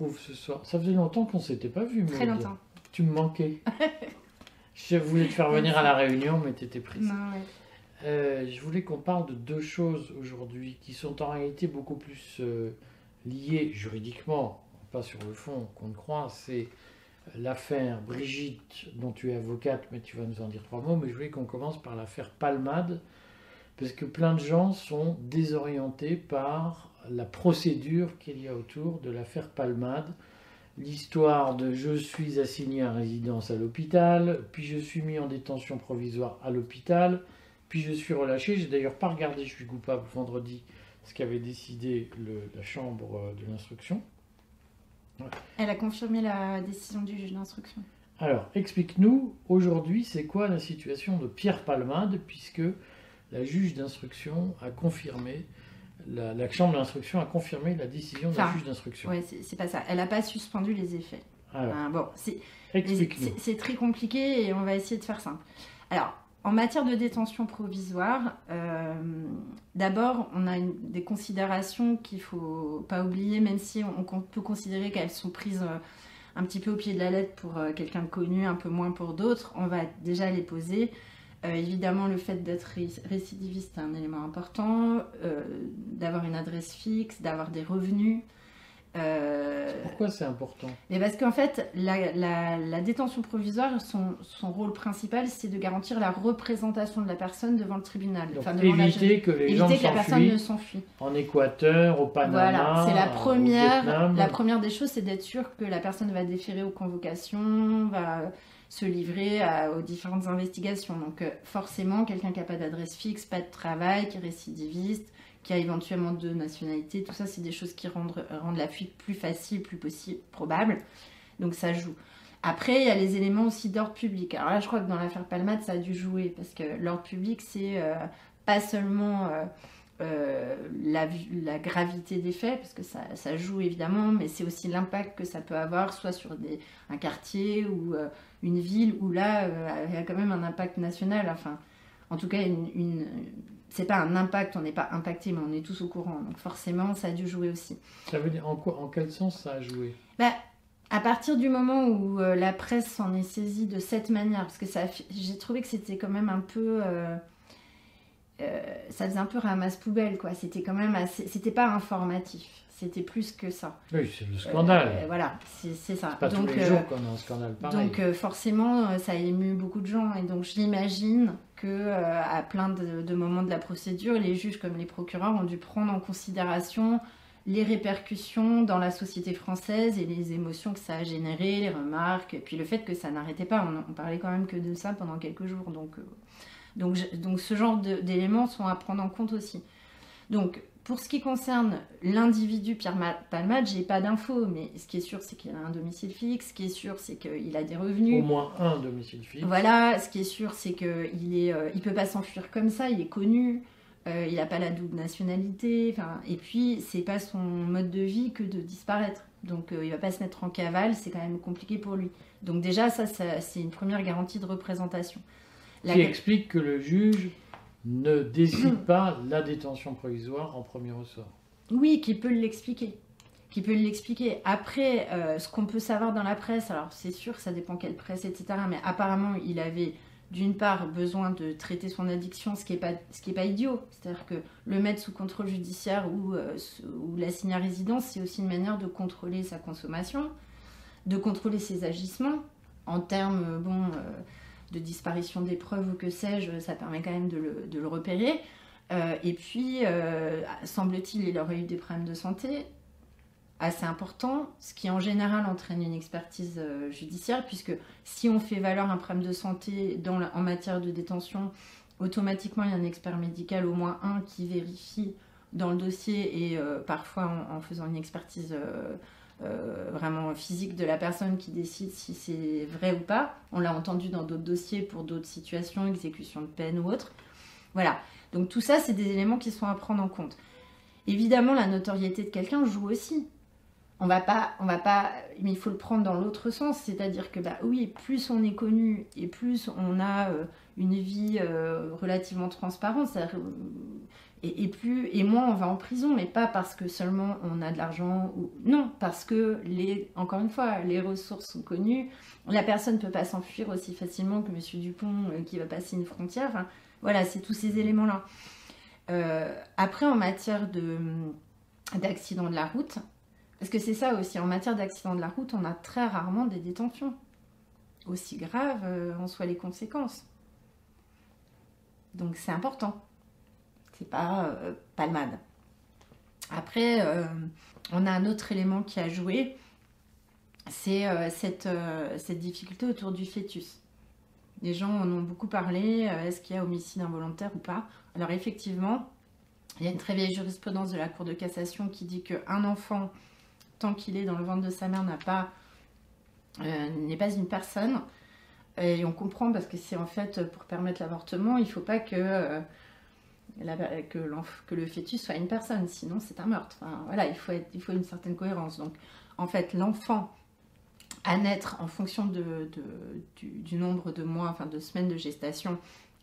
retrouve ce soir. Ça faisait longtemps qu'on s'était pas vu. Très Maud. longtemps. Tu me manquais. je voulais te faire venir à la réunion, mais tu étais prise. Non, ouais. Euh, je voulais qu'on parle de deux choses aujourd'hui qui sont en réalité beaucoup plus euh, liées juridiquement, pas sur le fond qu'on ne croit. C'est l'affaire Brigitte, dont tu es avocate, mais tu vas nous en dire trois mots. Mais je voulais qu'on commence par l'affaire Palmade, parce que plein de gens sont désorientés par la procédure qu'il y a autour de l'affaire Palmade. L'histoire de je suis assigné à résidence à l'hôpital, puis je suis mis en détention provisoire à l'hôpital, puis je suis relâché. J'ai d'ailleurs pas regardé, je suis coupable vendredi, ce qu'avait décidé le- la chambre euh, de l'instruction. Elle a confirmé la décision du juge d'instruction. Alors, explique-nous aujourd'hui, c'est quoi la situation de Pierre Palmade, puisque la juge d'instruction a confirmé, la, la chambre d'instruction a confirmé la décision de la Enfin, juge d'instruction. Ouais, c'est pas ça. Elle n'a pas suspendu les effets. Hein, bon, c'est très compliqué et on va essayer de faire simple. Alors, en matière de détention provisoire, euh, d'abord, on a une- des considérations qu'il faut pas oublier, même si on, on peut considérer qu'elles sont prises euh, un petit peu au pied de la lettre pour euh, quelqu'un de connu, un peu moins pour d'autres. On va déjà les poser. Euh, évidemment, le fait d'être ré- récidiviste est un élément important, euh, d'avoir une adresse fixe, d'avoir des revenus. Euh, Pourquoi c'est important? mais parce qu'en fait, la, la- la détention provisoire, son, son rôle principal, c'est de garantir la représentation de la personne devant le tribunal. Donc, Enfin, devant la éviter que les gens éviter que la personne ne s'enfuient s'enfuit. en Équateur, au Panama, Voilà, c'est première, la première des choses, c'est d'être sûr que la personne va déférer aux convocations, va se livrer aux différentes investigations. Donc euh, forcément, quelqu'un qui n'a pas d'adresse fixe, pas de travail, qui est récidiviste, qui a éventuellement deux nationalités, tout ça, c'est des choses qui rendent, la fuite plus facile, plus possible, probable. Donc ça joue. Après, il y a les éléments aussi d'ordre public. Alors là, je crois que dans l'affaire Palmade, ça a dû jouer, parce que l'ordre public, c'est euh, pas seulement euh, euh, la, vi- la gravité des faits, parce que ça, joue évidemment, mais c'est aussi l'impact que ça peut avoir, soit sur un quartier ou une ville, où là, euh, il y a quand même un impact national. Enfin, en tout cas, une, une- c'est pas un impact, on n'est pas impacté, mais on est tous au courant. Donc forcément, ça a dû jouer aussi. Ça veut dire en quoi, en quel sens ça a joué? Bah, à partir du moment où euh, la presse s'en est saisie de cette manière, parce que ça, j'ai trouvé que c'était quand même un peu, euh, euh, ça faisait un peu ramasse poubelle, quoi. C'était quand même assez, c'était pas informatif, c'était plus que ça. Oui, c'est le scandale. Euh, voilà, c'est, ça. pas donc, tous les euh, jours qu'on a un scandale pareil. donc euh, forcément, ça a ému beaucoup de gens et donc j'imagine que à plein de, de moments de la procédure, les juges comme les procureurs ont dû prendre en considération les répercussions dans la société française et les émotions que ça a généré, les remarques, et puis le fait que ça n'arrêtait pas. On, on parlait quand même que de ça pendant quelques jours, donc euh, donc, donc ce genre d'éléments sont à prendre en compte aussi. Donc pour ce qui concerne l'individu Pierre Ma- Palmade, j'ai pas d'infos, mais ce qui est sûr, c'est qu'il a un domicile fixe. Ce qui est sûr, c'est qu'il a des revenus. Au moins un domicile fixe. Voilà, ce qui est sûr, c'est qu'il est, euh, il peut pas s'enfuir comme ça. Il est connu. euh, il n'a pas la double nationalité. Enfin, et puis c'est pas son mode de vie que de disparaître. Donc euh, il va pas se mettre en cavale. C'est quand même compliqué pour lui. Donc déjà ça, ça, c'est une première garantie de représentation. La- Qui explique que le juge ne décide pas la détention provisoire en premier ressort. Oui, qui peut l'expliquer. Qui peut l'expliquer. Après, euh, ce qu'on peut savoir dans la presse, alors c'est sûr, ça dépend quelle presse, etc. Mais apparemment, il avait d'une part besoin de traiter son addiction, ce qui n'est pas, pas idiot. C'est-à-dire que le mettre sous contrôle judiciaire ou, euh, ou l'assigner à résidence, c'est aussi une manière de contrôler sa consommation, de contrôler ses agissements. En termes, bon, euh, de disparition des preuves ou que sais-je, ça permet quand même de le, repérer. Euh, et puis, euh, semble-t-il, il aurait eu des problèmes de santé assez importants, ce qui en général entraîne une expertise euh, judiciaire, puisque si on fait valoir un problème de santé en matière de détention, automatiquement il y a un expert médical, au moins un, qui vérifie dans le dossier et parfois en faisant une expertise euh, vraiment physique de la personne qui décide si c'est vrai ou pas. On l'a entendu dans d'autres dossiers pour d'autres situations, exécution de peine ou autre. Voilà. Donc tout ça, c'est des éléments qui sont à prendre en compte. Évidemment, la notoriété de quelqu'un joue aussi. On va pas, on va pas, mais il faut le prendre dans l'autre sens, c'est-à-dire que bah oui, plus on est connu et plus on a euh, une vie euh, relativement transparente, Et, plus et moins on va en prison, mais pas parce que seulement on a de l'argent ou non, parce que les encore une fois les ressources sont connues, la personne ne peut pas s'enfuir aussi facilement que Monsieur Dupont euh, qui va passer une frontière. voilà, c'est tous ces éléments là. Euh, après en matière de d'accident de la route, parce que c'est ça aussi en matière d'accident de la route, on a très rarement des détentions aussi graves euh, en soient les conséquences. Donc c'est important c'est pas euh, palmade. Après, euh, on a un autre élément qui a joué, c'est euh, cette, cette difficulté autour du fœtus. Les gens en ont beaucoup parlé, est-ce qu'il y a homicide involontaire ou pas? Alors effectivement, il y a une très vieille jurisprudence de la Cour de cassation qui dit qu'un enfant, tant qu'il est dans le ventre de sa mère, n'a pas n'est pas une personne. Et on comprend parce que c'est en fait pour permettre l'avortement, il ne faut pas que que, que, le fœtus soit une personne, sinon c'est un meurtre. voilà, il faut, il faut une certaine cohérence. Donc, en fait, l'enfant à naître en fonction de, du, nombre de mois, enfin de semaines de gestation,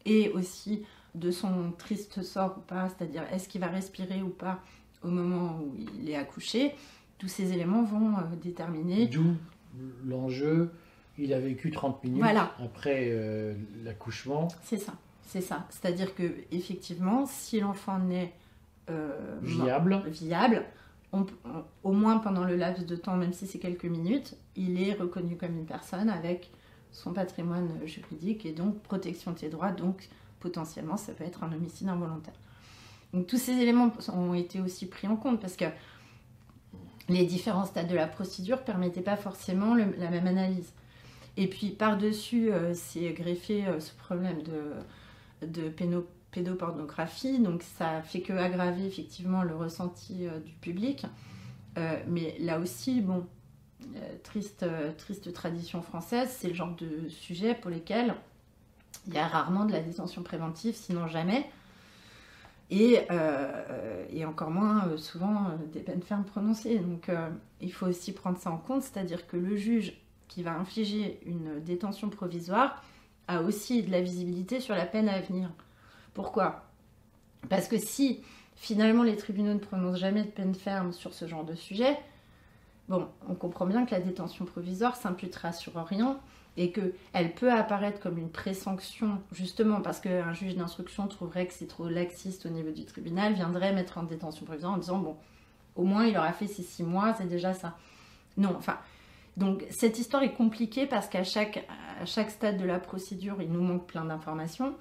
et aussi de son triste sort ou pas, c'est-à-dire est-ce qu'il va respirer ou pas au moment où il est accouché, tous ces éléments vont euh, déterminer. D'où l'enjeu, il a vécu 30 minutes après euh, l'accouchement. C'est ça. C'est ça. C'est-à-dire que effectivement, si l'enfant naît euh, viable, viable au moins pendant le laps de temps, même si c'est quelques minutes, il est reconnu comme une personne avec son patrimoine juridique et donc protection de ses droits. Donc potentiellement, ça peut être un homicide involontaire. Donc tous ces éléments ont été aussi pris en compte parce que les différents stades de la procédure ne permettaient pas forcément la même analyse. Et puis par-dessus, euh, c'est greffé euh, ce problème de de pédopornographie, donc ça fait que aggraver effectivement le ressenti euh, du public. Euh, mais là aussi, bon, euh, triste, triste tradition française, c'est le genre de sujet pour lesquels il y a rarement de la détention préventive, sinon jamais. Et, et encore moins souvent des peines fermes prononcées. Donc il faut aussi prendre ça en compte, c'est-à-dire que le juge qui va infliger une détention provisoire, a aussi de la visibilité sur la peine à venir. Pourquoi? Parce que si finalement les tribunaux ne prononcent jamais de peine ferme sur ce genre de sujet, bon, on comprend bien que la détention provisoire s'imputera sur rien et qu'elle peut apparaître comme une présanction, justement parce qu'un juge d'instruction trouverait que c'est trop laxiste au niveau du tribunal, viendrait mettre en détention provisoire en disant, bon, au moins il aura fait ses six mois, c'est déjà ça. Non, enfin, donc cette histoire est compliquée parce qu'à chaque, à chaque stade de la procédure, il nous manque plein d'informations.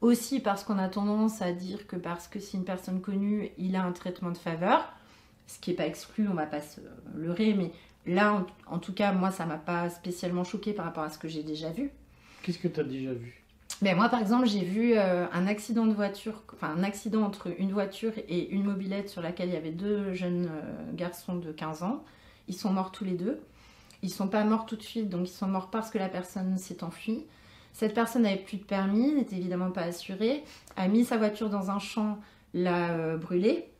Aussi parce qu'on a tendance à dire que parce que c'est une personne connue, il a un traitement de faveur, ce qui n'est pas exclu, on ne va pas se leurrer, mais là, en, tout cas, moi, ça m'a pas spécialement choqué par rapport à ce que j'ai déjà vu. Qu'est-ce que tu as déjà vu? Ben, moi, par exemple, j'ai vu euh, un accident de voiture, enfin un accident entre une voiture et une mobilette sur laquelle il y avait deux jeunes euh, garçons de 15 ans. Ils sont morts tous les deux. Ils sont pas morts tout de suite, donc ils sont morts parce que la personne s'est enfuie. Cette personne n'avait plus de permis, n'était évidemment pas assurée, a mis sa voiture dans un champ, l'a euh, brûlée,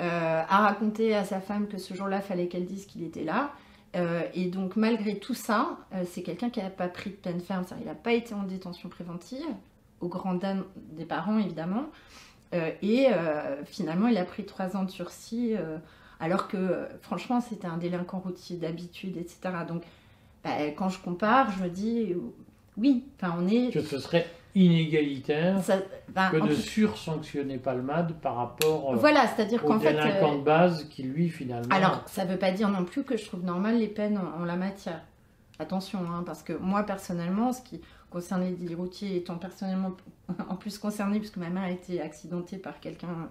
euh, a raconté à sa femme que ce jour-là, fallait qu'elle dise qu'il était là. Euh, et donc, malgré tout ça, c'est quelqu'un qui n'a pas pris de peine ferme, il n'a pas été en détention préventive, au grand dam des parents évidemment. et finalement, il a pris trois ans de sursis alors que franchement c'était un délinquant routier d'habitude, etc. Donc bah, quand je compare, je me dis oui, enfin on est... Que ce serait inégalitaire bah, que de sursanctionner Palmade par rapport euh, voilà, c'est-à-dire au délinquant euh, de base qui lui finalement... Alors ça ne veut pas dire non plus que je trouve normal les peines en, la matière. Attention, hein, parce que moi personnellement, ce qui concerne les routiers, étant personnellement en plus concernée, puisque ma mère a été accidentée par quelqu'un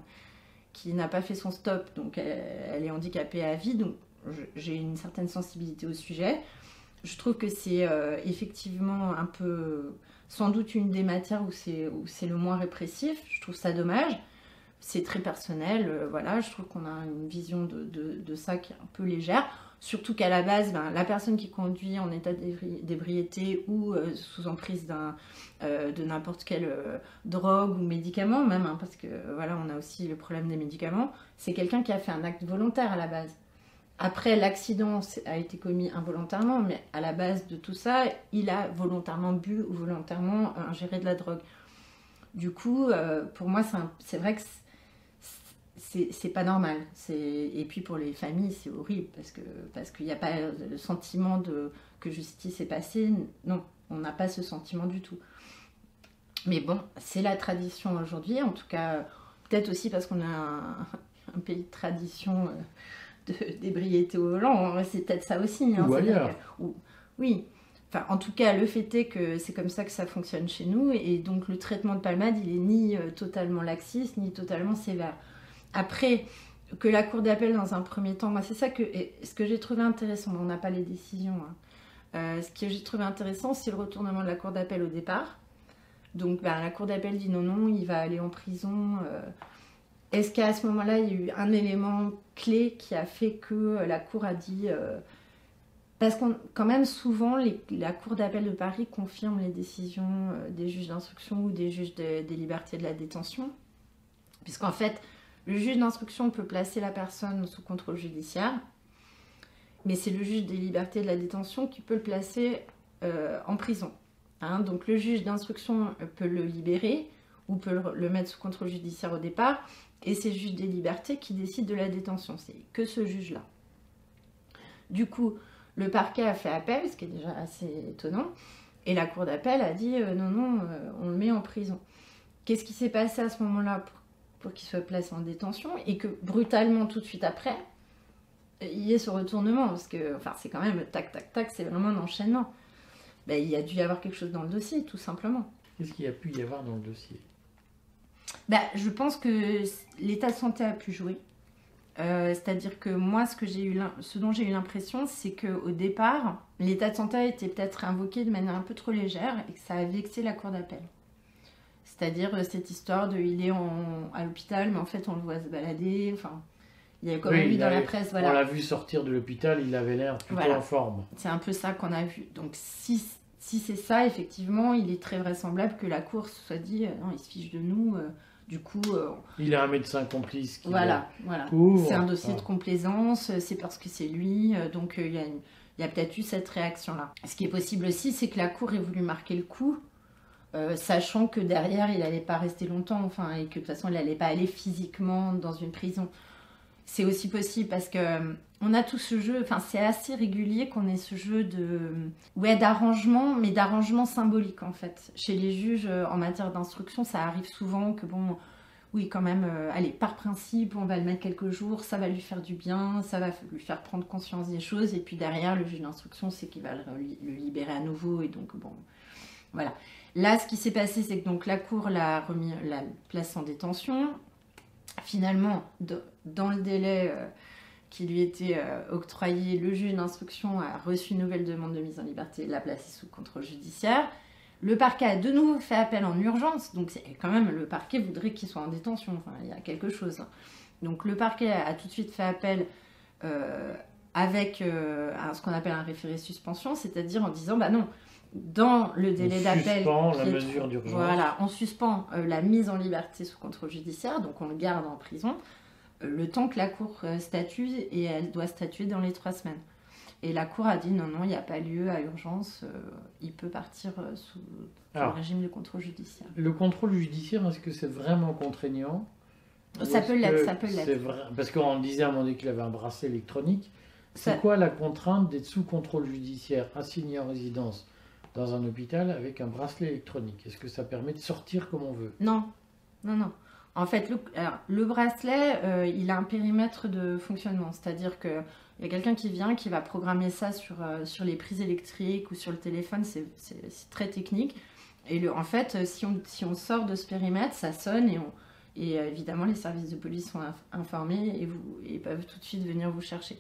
qui n'a pas fait son stop, donc elle, est handicapée à vie, donc j'ai une certaine sensibilité au sujet. Je trouve que c'est euh, effectivement un peu, sans doute une des matières où c'est le moins répressif. Je trouve ça dommage. C'est très personnel, euh, voilà. Je trouve qu'on a une vision de, de, ça qui est un peu légère. Surtout qu'à la base, ben, la personne qui conduit en état d'ébriété ou euh, sous emprise euh, de n'importe quelle euh, drogue ou médicament, même, hein, parce que voilà, on a aussi le problème des médicaments, c'est quelqu'un qui a fait un acte volontaire à la base. Après, l'accident a été commis involontairement, mais à la base de tout ça, il a volontairement bu ou volontairement ingéré de la drogue. Du coup, pour moi, c'est vrai que c'est pas normal. Et puis pour les familles, c'est horrible parce qu'il parce qu'il n'y a pas le sentiment de, que justice est passée. Non, on n'a pas ce sentiment du tout. Mais bon, c'est la tradition aujourd'hui. En tout cas, peut-être aussi parce qu'on a un, pays de tradition euh, d'ébriété au volant. C'est peut-être ça aussi. Hein, ou ailleurs. oui. Enfin, en tout cas, le fait est que c'est comme ça que ça fonctionne chez nous. Et donc, le traitement de palmade, il est ni euh, totalement laxiste, ni totalement sévère. Après, que la cour d'appel, dans un premier temps, moi, c'est ça que, ce que j'ai trouvé intéressant. On n'a pas les décisions. Hein. Euh, ce que j'ai trouvé intéressant, c'est le retournement de la cour d'appel au départ. Donc, ben, la cour d'appel dit non, non, il va aller en prison. Euh. Est-ce qu'à ce, moment-là, il y a eu un élément clé qui a fait que la cour a dit. Euh, parce qu'on, quand même, souvent, la cour d'appel de Paris confirme les décisions des juges d'instruction ou des juges des libertés de la détention. Puisqu'en fait, le juge d'instruction peut placer la personne sous contrôle judiciaire, mais c'est le juge des libertés de la détention qui peut le placer euh, en prison. Hein. donc le juge d'instruction peut le libérer ou peut le, mettre sous contrôle judiciaire au départ, et c'est le juge des libertés qui décide de la détention. C'est que ce juge-là. Du coup, le parquet a fait appel, ce qui est déjà assez étonnant, et la cour d'appel a dit euh, non, non, euh, on le met en prison. Qu'est-ce qui s'est passé à ce moment-là qu'il soit placé en détention et que brutalement tout de suite après, il y ait ce retournement parce que enfin c'est quand même tac tac tac, c'est vraiment un enchaînement. Ben, il y a dû y avoir quelque chose dans le dossier tout simplement. Qu'est-ce qu'il y a pu y avoir dans le dossier? Ben, je pense que l'état de santé a pu jouer. Euh, c'est-à-dire que moi, ce, que j'ai eu ce dont j'ai eu l'impression, c'est qu'au départ, l'état de santé a été peut-être invoqué de manière un peu trop légère et que ça a vexé la cour d'appel. C'est-à-dire euh, cette histoire de il est à l'hôpital, mais en fait on le voit se balader. Enfin, il y a quand même eu dans la presse. Voilà. On l'a vu sortir de l'hôpital, il avait l'air plutôt en forme. C'est un peu ça qu'on a vu. Donc si, si c'est ça, effectivement, il est très vraisemblable que la course soit dit euh, non, il se fiche de nous. Euh, du coup, il a un médecin complice qui voilà, voilà. C'est un dossier de complaisance, c'est parce que c'est lui, donc il y a, il y a peut-être eu cette réaction-là. Ce qui est possible aussi, c'est que la cour ait voulu marquer le coup euh, sachant que derrière, il n'allait pas rester longtemps, enfin, et que de toute façon, il n'allait pas aller physiquement dans une prison. C'est aussi possible parce que euh, on a tout ce jeu, enfin, c'est assez régulier qu'on ait ce jeu de, ouais, d'arrangement, mais d'arrangement symbolique en fait. Chez les juges euh, en matière d'instruction, ça arrive souvent que bon, oui, quand même, allez, par principe, on va le mettre quelques jours, ça va lui faire du bien, ça va lui faire prendre conscience des choses, et puis derrière, le juge d'instruction, c'est qu'il va le libérer à nouveau, et donc bon, voilà. Là, ce qui s'est passé, c'est que donc la Cour l'a remis la place en détention. Finalement, dans le délai euh, qui lui était euh, octroyé, le juge d'instruction a reçu une nouvelle demande de mise en liberté, l'a placé sous contrôle judiciaire. Le parquet a de nouveau fait appel en urgence, donc quand même le parquet voudrait qu'il soit en détention. Il y a quelque chose. Hein. Donc le parquet a tout de suite fait appel euh, avec ce qu'on appelle un référé suspension, c'est-à-dire en disant bah non, dans le délai d'appel. On suspend la mesure d'urgence. Voilà, on suspend euh, la mise en liberté sous contrôle judiciaire, donc on le garde en prison, euh, le temps que la Cour euh, statue, et elle doit statuer dans les trois semaines. Et la Cour a dit non, non, il n'y a pas lieu à urgence, il peut partir sous, le régime de contrôle judiciaire. Le contrôle judiciaire, est-ce que c'est vraiment contraignant? Ça peut l'être, ça peut l'être. Parce qu'on disait à un moment donné qu'il avait un bracelet électronique. C'est quoi la contrainte d'être sous contrôle judiciaire, assigné en résidence? Dans un hôpital avec un bracelet électronique Est-ce que ça permet de sortir comme on veut? Non, non, non. En fait, le, le bracelet, euh, il a un périmètre de fonctionnement, c'est-à-dire qu'il y a quelqu'un qui vient, qui va programmer ça sur, euh, sur les prises électriques ou sur le téléphone, c'est très technique. Et le, en fait, si on, si on sort de ce périmètre, ça sonne et, on, et euh, évidemment, les services de police sont informés et, vous, et peuvent tout de suite venir vous chercher.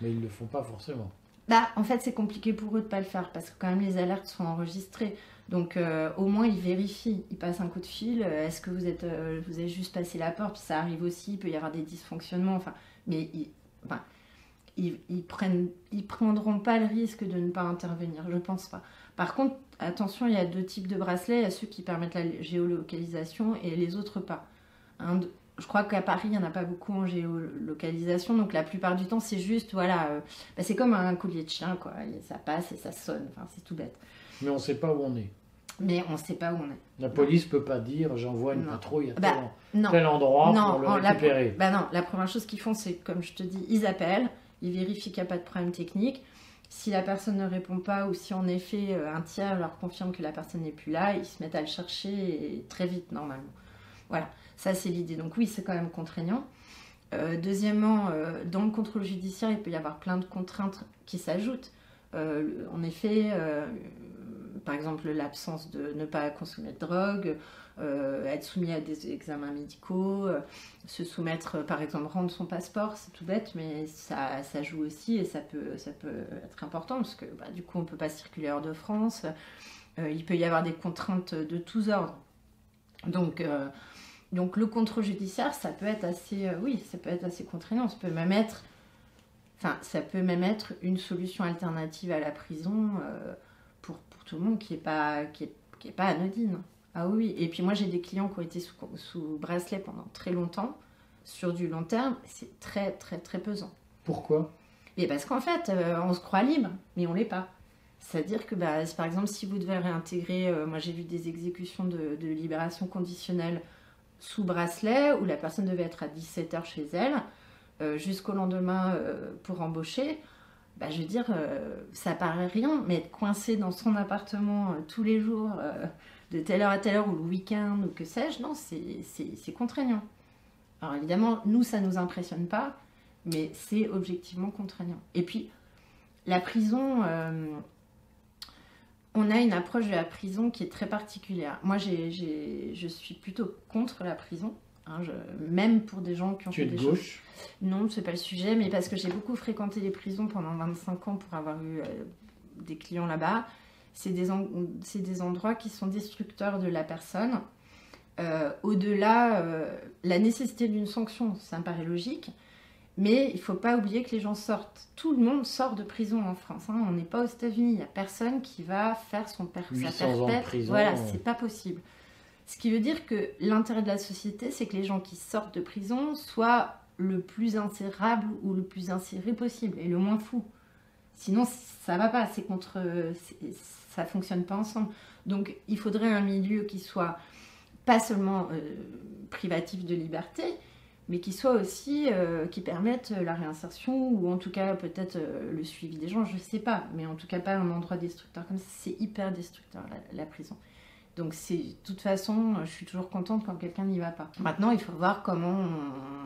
Mais ils ne le font pas forcément. Bah, en fait, c'est compliqué pour eux de pas le faire parce que quand même les alertes sont enregistrées. Donc euh, au moins ils vérifient, ils passent un coup de fil. Euh, est-ce que vous êtes, euh, vous avez juste passé la porte? Puis ça arrive aussi, il peut y avoir des dysfonctionnements. Enfin, mais ils, enfin, ils, prennent, ils prendront pas le risque de ne pas intervenir. Je pense pas. Par contre, attention, il y a deux types de bracelets. Il y a ceux qui permettent la géolocalisation et les autres pas. Je crois qu'à Paris, il n'y en a pas beaucoup en géolocalisation, donc la plupart du temps, c'est juste, voilà, euh, bah, c'est comme un collier de chien, quoi. ça passe et ça sonne, enfin, c'est tout bête. Mais on ne sait pas où on est. mais on ne sait pas où on est. La police peut pas dire j'envoie une Non. patrouille à Bah, tel, tel endroit Non, pour le en- la- récupérer. Bah non, la première chose qu'ils font, c'est comme je te dis, ils appellent, ils vérifient qu'il n'y a pas de problème technique. Si la personne ne répond pas ou si en effet euh, un tiers leur confirme que la personne n'est plus là, ils se mettent à le chercher et très vite normalement. Voilà, ça c'est l'idée. Donc oui, c'est quand même contraignant. Euh, deuxièmement, euh, dans le contrôle judiciaire, il peut y avoir plein de contraintes qui s'ajoutent. Euh, en effet, par exemple, l'absence de ne pas consommer de drogue, être soumis à des examens médicaux, se soumettre, par exemple, rendre son passeport, c'est tout bête, mais ça, ça joue aussi et ça peut, ça peut être important parce que bah, du coup, on ne peut pas circuler hors de France. Il peut y avoir des contraintes de tous ordres. Donc, donc le contrôle judiciaire, ça peut être assez, euh, oui, ça peut être assez contraignant. Ça peut même être, enfin, ça peut même être une solution alternative à la prison euh, pour, pour tout le monde qui n'est pas, qui est, qui est pas anodine. Ah oui, et puis moi j'ai des clients qui ont été sous, sous bracelet pendant très longtemps. Sur du long terme, c'est très très très pesant. Pourquoi? Et parce qu'en fait, euh, on se croit libre, mais on l'est pas. C'est-à-dire que, bah, par exemple, si vous devez réintégrer, moi j'ai vu des exécutions de, de libération conditionnelle sous bracelet, où la personne devait être à 17h chez elle, euh, jusqu'au lendemain euh, pour embaucher, bah, je veux dire, euh, ça paraît rien, mais être coincé dans son appartement tous les jours, de telle heure à telle heure, ou le week-end, ou que sais-je, non, c'est- contraignant. Alors évidemment, nous, ça nous impressionne pas, mais c'est objectivement contraignant. Et puis, la prison, on a une approche de la prison qui est très particulière. Moi, je suis plutôt contre la prison, hein, je- même pour des gens qui ont Tu es fait de des choses gauche non, c'est pas le sujet, mais parce que j'ai beaucoup fréquenté les prisons pendant 25 ans pour avoir eu euh, des clients là-bas. C'est des, en- c'est des endroits qui sont destructeurs de la personne. Euh, Au-delà, euh, la nécessité d'une sanction, ça me paraît logique, mais il faut pas oublier que les gens sortent. Tout le monde sort de prison en France. hein. On n'est pas aux États-Unis. Il n'y a personne qui va faire son per- sa 800 ans de perpète. prison, Voilà, c'est pas possible. Ce qui veut dire que l'intérêt de la société, c'est que les gens qui sortent de prison soient le plus insérable ou le plus inséré possible et le moins fou. Sinon, ça va pas. C'est contre, ça fonctionne pas ensemble. Donc, il faudrait un milieu qui soit pas seulement euh, privatif de liberté, mais qui soit aussi euh, qui permette la réinsertion ou en tout cas peut-être euh, le suivi des gens. Je sais pas, mais en tout cas pas un endroit destructeur comme ça. C'est hyper destructeur la, prison. Donc c'est de toute façon, je suis toujours contente quand quelqu'un n'y va pas. Maintenant, il faut voir comment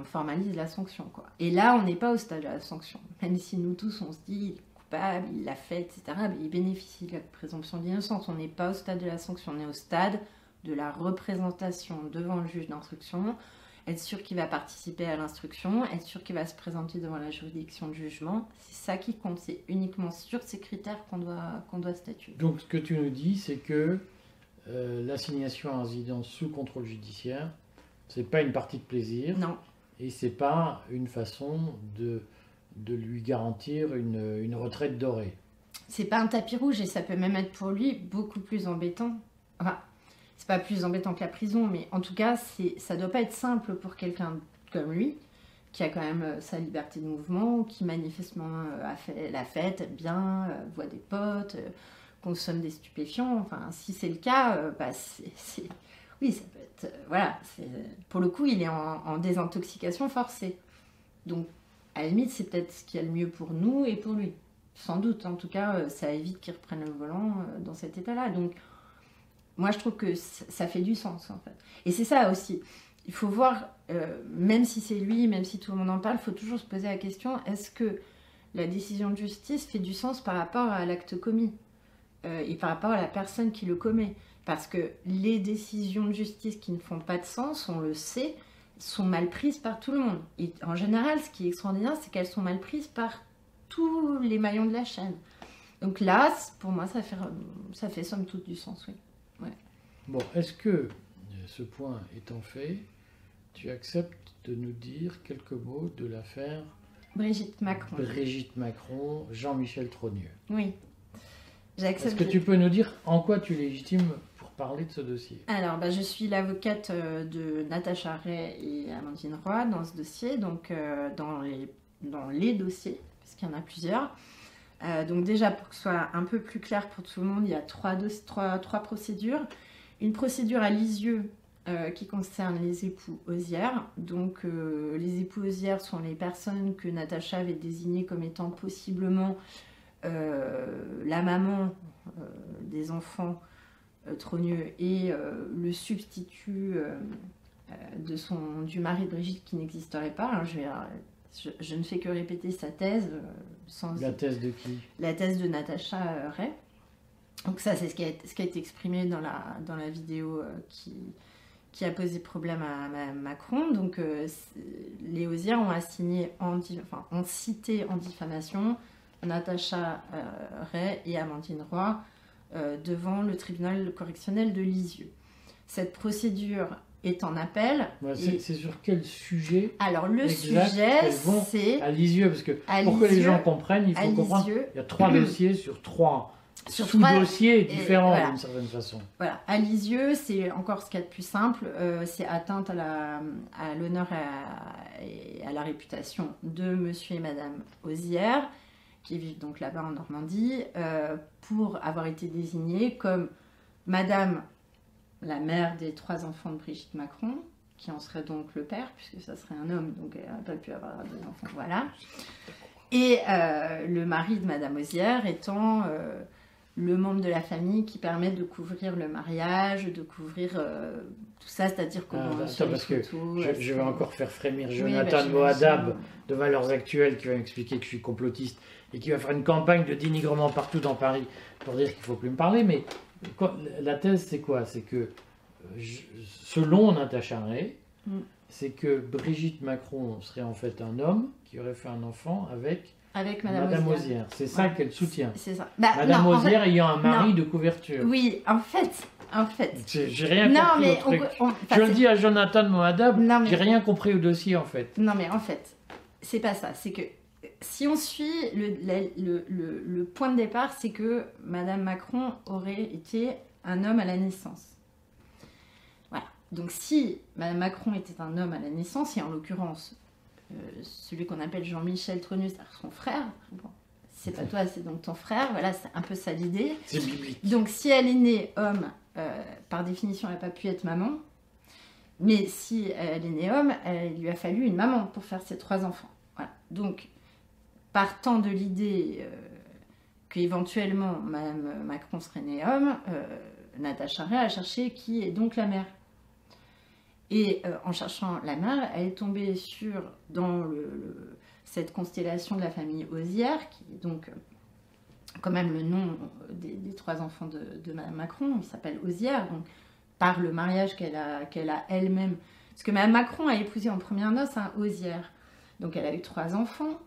on formalise la sanction, quoi. Et là, on n'est pas au stade de la sanction. Même si nous tous, on se dit, coupable, il l'a fait, etc. Mais il bénéficie de la présomption d'innocence. On n'est pas au stade de la sanction, on est au stade de la représentation devant le juge d'instruction, être sûr qu'il va participer à l'instruction, être sûr qu'il va se présenter devant la juridiction de jugement. C'est ça qui compte. C'est uniquement sur ces critères qu'on doit, qu'on doit statuer. Donc ce que tu nous dis, c'est que euh, l'assignation à résidence sous contrôle judiciaire, c'est pas une partie de plaisir Non, et c'est pas une façon de, de lui garantir une, une retraite dorée. c'est pas un tapis rouge et ça peut même être pour lui beaucoup plus embêtant. Enfin, c'est pas plus embêtant que la prison, mais en tout cas, ça doit pas être simple pour quelqu'un comme lui, qui a quand même euh, sa liberté de mouvement, qui manifestement euh, a fait la fête, bien, euh, voit des potes, consomme des stupéfiants. Enfin, si c'est le cas, bah, c'est, oui, ça peut être. voilà, pour le coup, il est en, désintoxication forcée. Donc, à la limite, c'est peut-être ce qu'il y a le mieux pour nous et pour lui. Sans doute, en tout cas, ça évite qu'il reprenne le volant dans cet état-là. Donc, moi, je trouve que ça fait du sens, en fait. Et c'est ça aussi. Il faut voir, euh, même si c'est lui, même si tout le monde en parle, il faut toujours se poser la question est-ce que la décision de justice fait du sens par rapport à l'acte commis euh, et par rapport à la personne qui le commet? Parce que les décisions de justice qui ne font pas de sens, on le sait, sont mal prises par tout le monde. En général, ce qui est extraordinaire, c'est qu'elles sont mal prises par tous les maillons de la chaîne. Donc là, pour moi, ça fait somme toute du sens, oui. Bon, est-ce que, euh, ce point étant fait, tu acceptes de nous dire quelques mots de l'affaire Brigitte Macron. Brigitte Macron, Jean-Michel Trogneux Oui. Est-ce J'accepte. que tu peux nous dire en quoi tu es légitime pour parler de ce dossier? Alors, bah, je suis l'avocate euh, de Natacha Ray et Amandine Roy dans ce dossier, donc euh, dans, les, dans les dossiers, parce qu'il y en a plusieurs. Euh, donc déjà, pour que ce soit un peu plus clair pour tout le monde, il y a trois, trois, trois procédures. Une procédure à Lisieux euh, qui concerne les époux osières. Donc euh, les époux osières sont les personnes que Natacha avait désignées comme étant possiblement la maman des enfants trogneux et le substitut de son, du mari de Brigitte qui n'existerait pas. Hein, je vais je, ne fais que répéter sa thèse. Euh, sans... La thèse de qui? La thèse de Natacha euh, Ray. Donc ça, c'est ce, qui a, ce qui a été exprimé dans la, dans la vidéo euh, qui, qui a posé problème à, Macron. Donc les Osières ont assigné, en, enfin, ont cité en diffamation Natacha Ray et Amandine Roy devant le tribunal correctionnel de Lisieux. Cette procédure est en appel. c'est sur quel sujet Alors le sujet, c'est à Lisieux, parce que pour que les gens comprennent, il faut comprendre. Il y a trois dossiers sur trois sous-dossiers différents d'une certaine façon. Voilà, à Lisieux, c'est encore ce qu'il y a de plus simple, euh, c'est atteinte à l'honneur et à, la réputation de Monsieur et Madame Osière, qui vivent donc là-bas en Normandie, euh, pour avoir été désignés comme Madame la mère des trois enfants de Brigitte Macron, qui en serait donc le père, puisque ça serait un homme, donc elle n'a pas pu avoir des enfants, voilà. Et euh, le mari de Madame Osière étant le membre de la famille qui permet de couvrir le mariage, de couvrir euh, tout ça, c'est-à-dire qu'on ah, parce que je, vais encore faire frémir Jonathan bah, Moadab de Valeurs Actuelles qui va m'expliquer que je suis complotiste et qui va faire une campagne de dénigrement partout dans Paris pour dire qu'il ne faut plus me parler, mais la thèse, c'est quoi? C'est que, selon Natacha Ray, mm. c'est que Brigitte Macron serait en fait un homme qui aurait fait un enfant avec, avec Madame, Osière. C'est ça qu'elle soutient. C'est ça. Bah, Madame Osière ayant un mari de couverture. Oui, en fait. En fait. J'ai rien compris mais au truc. Je le dis à Jonathan Moadab, j'ai rien compris au dossier en fait. Non mais en fait, c'est pas ça. C'est que si on suit le, point de départ, c'est que Madame Macron aurait été un homme à la naissance. Voilà. Donc si Madame Macron était un homme à la naissance, et en l'occurrence celui qu'on appelle Jean-Michel Tronius, son frère, c'est pas toi, c'est donc ton frère, voilà, c'est un peu ça l'idée. C'est biblique. Donc si elle est née homme, euh, par définition, elle n'a pas pu être maman. Mais si elle est née homme, il lui a fallu une maman pour faire ses trois enfants. Voilà. Donc partant de l'idée euh, qu'éventuellement Mme Macron serait née homme, euh, Natacha Ray a cherché qui est donc la mère. Et euh, en cherchant la mère, elle est tombée sur, dans cette constellation de la famille Osière, qui est donc quand même le nom des, trois enfants de, Mme Macron, il s'appelle Osière, donc par le mariage qu'elle a, qu'elle elle-même. Parce que Mme Macron a épousé en première noce un Osière. Donc elle a eu trois enfants.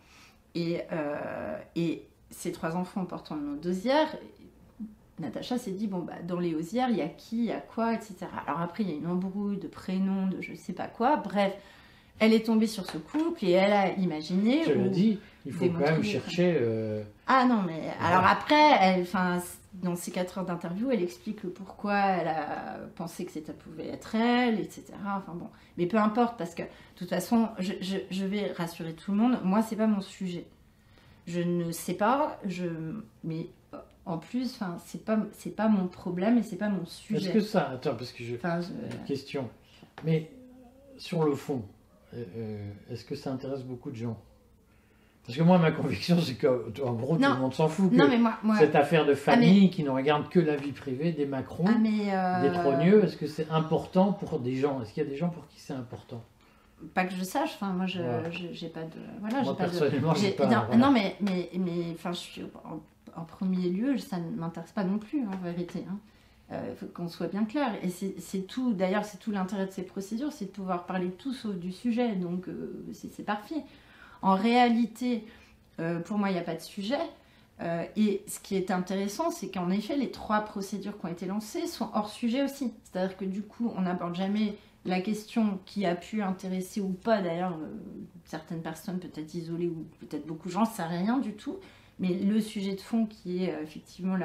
Et, euh, et ces trois enfants portant le nom d'Osière, Natacha s'est dit, bon, bah, dans les Osières, il y a qui, il y a quoi, etc. Alors après, il y a une embrouille de prénoms, de je sais pas quoi. Bref, elle est tombée sur ce couple et elle a imaginé. Je le dis, il faut quand même chercher. Euh, ah non, mais alors après, elle, dans ces quatre heures d'interview, elle explique pourquoi elle a pensé que ça pouvait être elle, etc. Enfin bon, mais peu importe parce que de toute façon, je, je, vais rassurer tout le monde. Moi, c'est pas mon sujet. Je ne sais pas. Je mais en plus, enfin, c'est pas c'est pas mon problème et c'est pas mon sujet. Est-ce que ça Attends, parce que je. Question. Mais sur le fond, euh, euh, est-ce que ça intéresse beaucoup de gens? Parce que moi, ma conviction, c'est qu'en gros, tout le monde s'en fout. Non, mais moi, Cette affaire de famille qui ne regarde que la vie privée des Macron, ah, euh, des trogneux, est-ce que c'est important pour des gens? Est-ce qu'il y a des gens pour qui c'est important? Pas que je sache, enfin, moi, je j'ai pas de. Voilà, moi, pas personnellement, j'ai pas. Non, non, mais, mais, mais enfin, je suis, en, premier lieu, ça ne m'intéresse pas non plus, en vérité. Hein. Euh, faut qu'on soit bien clair. Et c'est tout, d'ailleurs, c'est tout l'intérêt de ces procédures, c'est de pouvoir parler tout sauf du sujet. Donc, euh, c'est parfait. En réalité, euh, pour moi, il n'y a pas de sujet. Et ce qui est intéressant, c'est qu'en effet, les trois procédures qui ont été lancées sont hors sujet aussi. C'est-à-dire que du coup, on n'aborde jamais la question qui a pu intéresser ou pas, d'ailleurs, certaines personnes peut-être isolées ou peut-être beaucoup de gens, ça rien du tout. Mais le sujet de fond qui est effectivement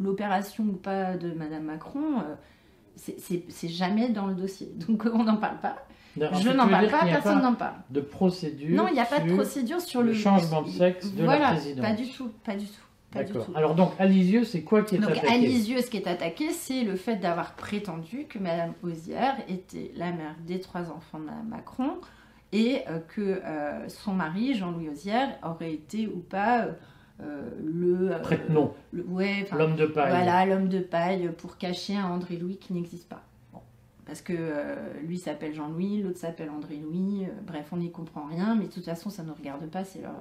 l'opération ou pas de Madame Macron, c'est- c'est jamais dans le dossier. Donc on n'en parle pas. Je n'en parle pas, personne n'en parle. de procédure. Non, il n'y a pas de procédure sur le le changement de sexe de la présidente. Pas du tout, pas du tout. D'accord. Alors donc, à Lisieux, c'est quoi qui est Donc attaqué à Lisieux, ce qui est attaqué, c'est le fait d'avoir prétendu que Madame Osière était la mère des trois enfants de Madame Macron et euh, que euh, son mari, Jean-Louis Osière, aurait été ou pas euh, le, Prête-nom, ouais, l'homme de paille. voilà, l'homme de paille pour cacher un André Louis qui n'existe pas. Bon. Parce que lui s'appelle Jean-Louis, l'autre s'appelle André Louis, euh, bref, on n'y comprend rien, mais de toute façon, ça ne nous regarde pas, c'est leur,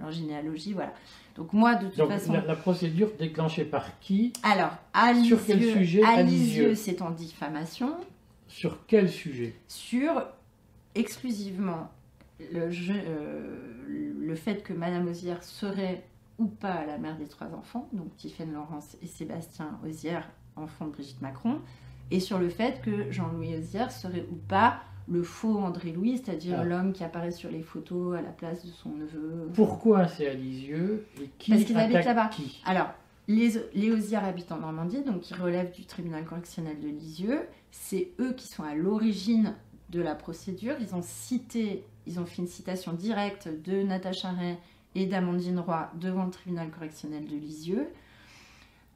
leur généalogie, voilà. Donc moi, de toute Donc façon... la, la procédure déclenchée par qui? Alors, à Sur quel sujet à c'est en diffamation Sur quel sujet? Sur exclusivement le, jeu- euh, le fait que Madame Osière serait ou pas la mère des trois enfants, donc Tiffaine Laurence et Sébastien Osière, enfants de Brigitte Macron, et sur le fait que Jean-Louis Osière serait ou pas le faux André Louis, c'est-à-dire Ah. l'homme qui apparaît sur les photos à la place de son neveu. Pourquoi c'est à Lisieux et qui Parce qu'ils habitent là-bas. Alors, les, les Osières habitent en Normandie, donc ils relèvent du tribunal correctionnel de Lisieux. C'est eux qui sont à l'origine de la procédure. Ils ont cité, ils ont fait une citation directe de Natacha Ray et d'Amandine Roy devant le tribunal correctionnel de Lisieux.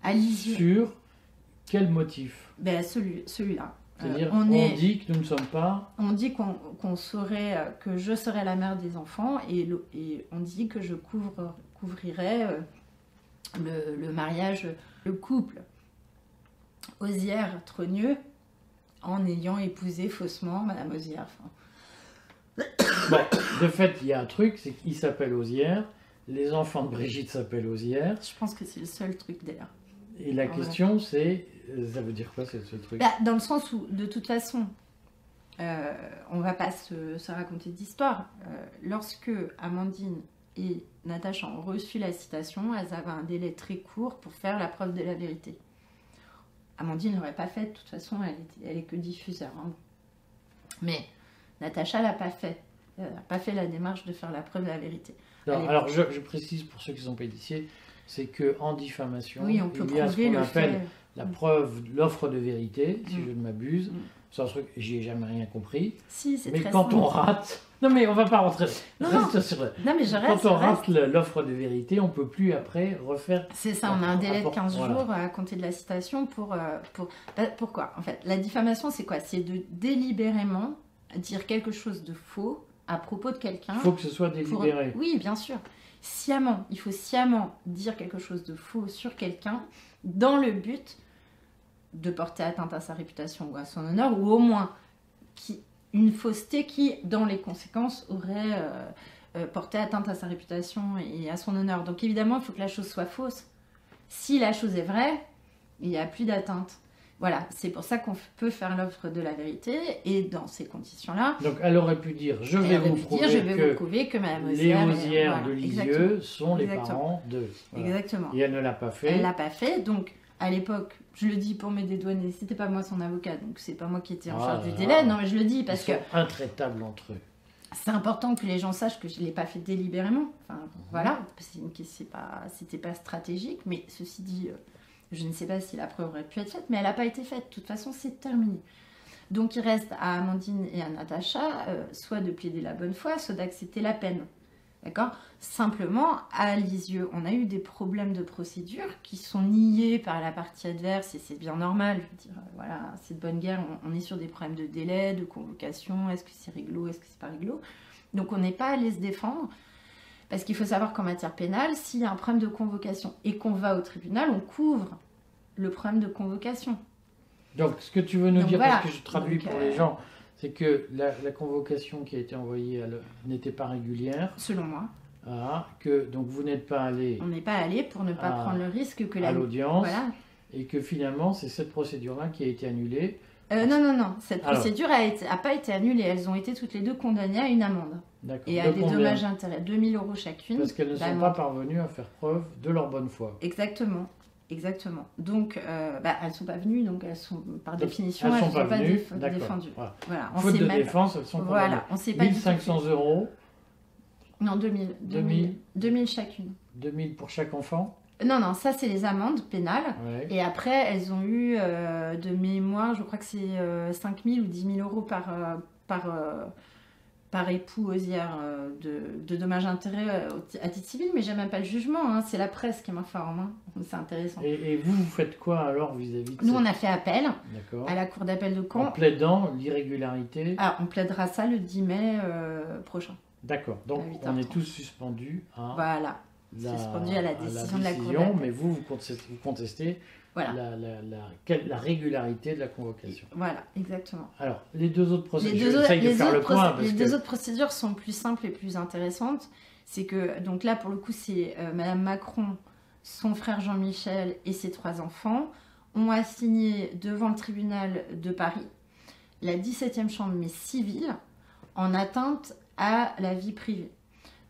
À Lisieux, Sur quel motif? Ben, celui, celui-là. Euh, C'est-à-dire, on, on, est, dit que nous ne sommes pas. on dit qu'on euh, que je serais la mère des enfants et, et on dit que je couvre, couvrirais euh, le, le mariage, le couple Osière-Trogneux en ayant épousé faussement Madame Osière. Enfin, Bon, de fait, il y a un truc, c'est qu'il s'appelle Osière. Les enfants de Brigitte s'appellent Osière. je pense que c'est le seul truc d'ailleurs. Et la question, c'est. Ça veut dire quoi, ce, ce truc? Bah, dans le sens où, de toute façon, euh, on va pas se, se raconter d'histoire. Euh, lorsque Amandine et Natacha ont reçu la citation, elles avaient un délai très court pour faire la preuve de la vérité. Amandine ne l'aurait pas fait, de toute façon, elle, était- elle est que diffuseur. hein. Mais Natacha l'a pas fait. Elle n'a pas fait la démarche de faire la preuve de la vérité. Non, alors, je, je précise pour ceux qui sont pas initiés, c'est que en diffamation, Oui, on peut il y a ce qu'on le appelle fait. la preuve, l'offre de vérité, si Mm. je ne m'abuse. Mm. C'est un truc, j'y ai jamais rien compris. Si, c'est Mais très quand simple. on rate, non mais on va pas rentrer. Non, Reste sur Non, mais je reste. Quand on rate l'offre de vérité, on peut plus après refaire. C'est ça, on a un délai de Rapport- 15 voilà. jours à compter de la citation pour... euh, pour... bah, pourquoi? En fait, la diffamation, c'est quoi? C'est de délibérément dire quelque chose de faux à propos de quelqu'un. Il faut que ce soit pour- délibéré. Oui, bien sûr. Sciemment, il faut sciemment dire quelque chose de faux sur quelqu'un dans le but de porter atteinte à sa réputation ou à son honneur, ou au moins qui, une fausseté qui, dans les conséquences, aurait euh, euh, porté atteinte à sa réputation et à son honneur. Donc évidemment, il faut que la chose soit fausse. Si la chose est vraie, il n'y a plus d'atteinte. Voilà, c'est pour ça qu'on peut faire l'offre de la vérité, et dans ces conditions-là, Donc elle aurait pu dire je vais vous prouver dire, je vais que vous prouver que Madame les Osière osières voilà, de exactement. Lisieux sont les Exactement. parents de. Voilà. Exactement. Et elle ne l'a pas fait. Elle l'a pas fait, donc à l'époque, je le dis pour me dédouaner, c'était pas moi son avocat, donc c'est pas moi qui étais en Ah charge du délai. Non, mais je le dis parce Ils que intraitables entre eux. c'est important que les gens sachent que je l'ai pas fait délibérément. Enfin, voilà, c'est pas, c'était pas stratégique, mais ceci dit, euh, je ne sais pas si la preuve aurait pu être faite, mais elle n'a pas été faite. De toute façon, c'est terminé. Donc il reste à Amandine et à Natacha euh, soit de plaider la bonne foi, soit d'accepter la peine. D'accord? Simplement, à Lisieux, on a eu des problèmes de procédure qui sont niés par la partie adverse et c'est bien normal. Je veux dire, euh, voilà, c'est de bonne guerre, on, on est sur des problèmes de délai, de convocation, est-ce que c'est réglo, est-ce que c'est pas réglo? Donc on n'est pas allé se défendre parce qu'il faut savoir qu'en matière pénale, s'il y a un problème de convocation et qu'on va au tribunal, on couvre le problème de convocation. Donc ce que tu veux nous Donc, dire, voilà. parce que je traduis Donc, pour euh, les gens, c'est que la, la convocation qui a été envoyée à n'était pas régulière. Selon moi, Ah, que donc vous n'êtes pas allé on n'est pas allé pour ne pas prendre le risque que à la l'audience voilà. et que finalement c'est cette procédure-là qui a été annulée. Euh, non, non, non. Cette Alors. procédure a, été, a pas été annulée. Elles ont été toutes les deux condamnées à une amende D'accord. et à De des dommages intérêts. 2000 euros chacune. Parce qu'elles ne sont d'amende. pas parvenues à faire preuve de leur bonne foi. Exactement. Exactement. Donc, euh, bah, elles sont pas venues, donc elles sont, par Donc, définition, elles elles sont ne sont pas pas, venues, d'accord. défendues. Voilà. Voilà, on Faute sait de même défense, elles sont condamnées. Voilà, on sait pas du tout 1500 euros, Non, 2000. 2000, 2000 chacune. 2000 pour chaque enfant. Non, non, ça c'est les amendes pénales. Ouais. Et après, elles ont eu euh, de mémoire, je crois que c'est euh, 5 000 ou 10 000 euros par, euh, par, euh, par époux osière euh, de, de dommages et intérêts euh, à titre civil, mais j'ai même pas le jugement, hein, c'est la presse qui m'informe. Hein. C'est intéressant. Et, et vous, vous faites quoi alors vis-à-vis de Nous, cette- on a fait appel à la cour d'appel de En Caen. plaidant l'irrégularité. Ah, on plaidera ça le 10 mai euh, prochain. D'accord. Donc on est 8h30. tous suspendus à Voilà, suspendu à la décision de la Cour d'appel. mais vous, vous contestez, vous contestez voilà, la, la- la- quelle- la régularité de la convocation. voilà, exactement. Alors, les deux autres Les procédures, deux, les le point. procé- que- deux autres procédures sont plus simples et plus intéressantes. C'est que, donc là, pour le coup, c'est euh, Madame Macron, son frère Jean-Michel et ses trois enfants ont assigné devant le tribunal de Paris la 17e chambre, mais civile, en atteinte à la vie privée.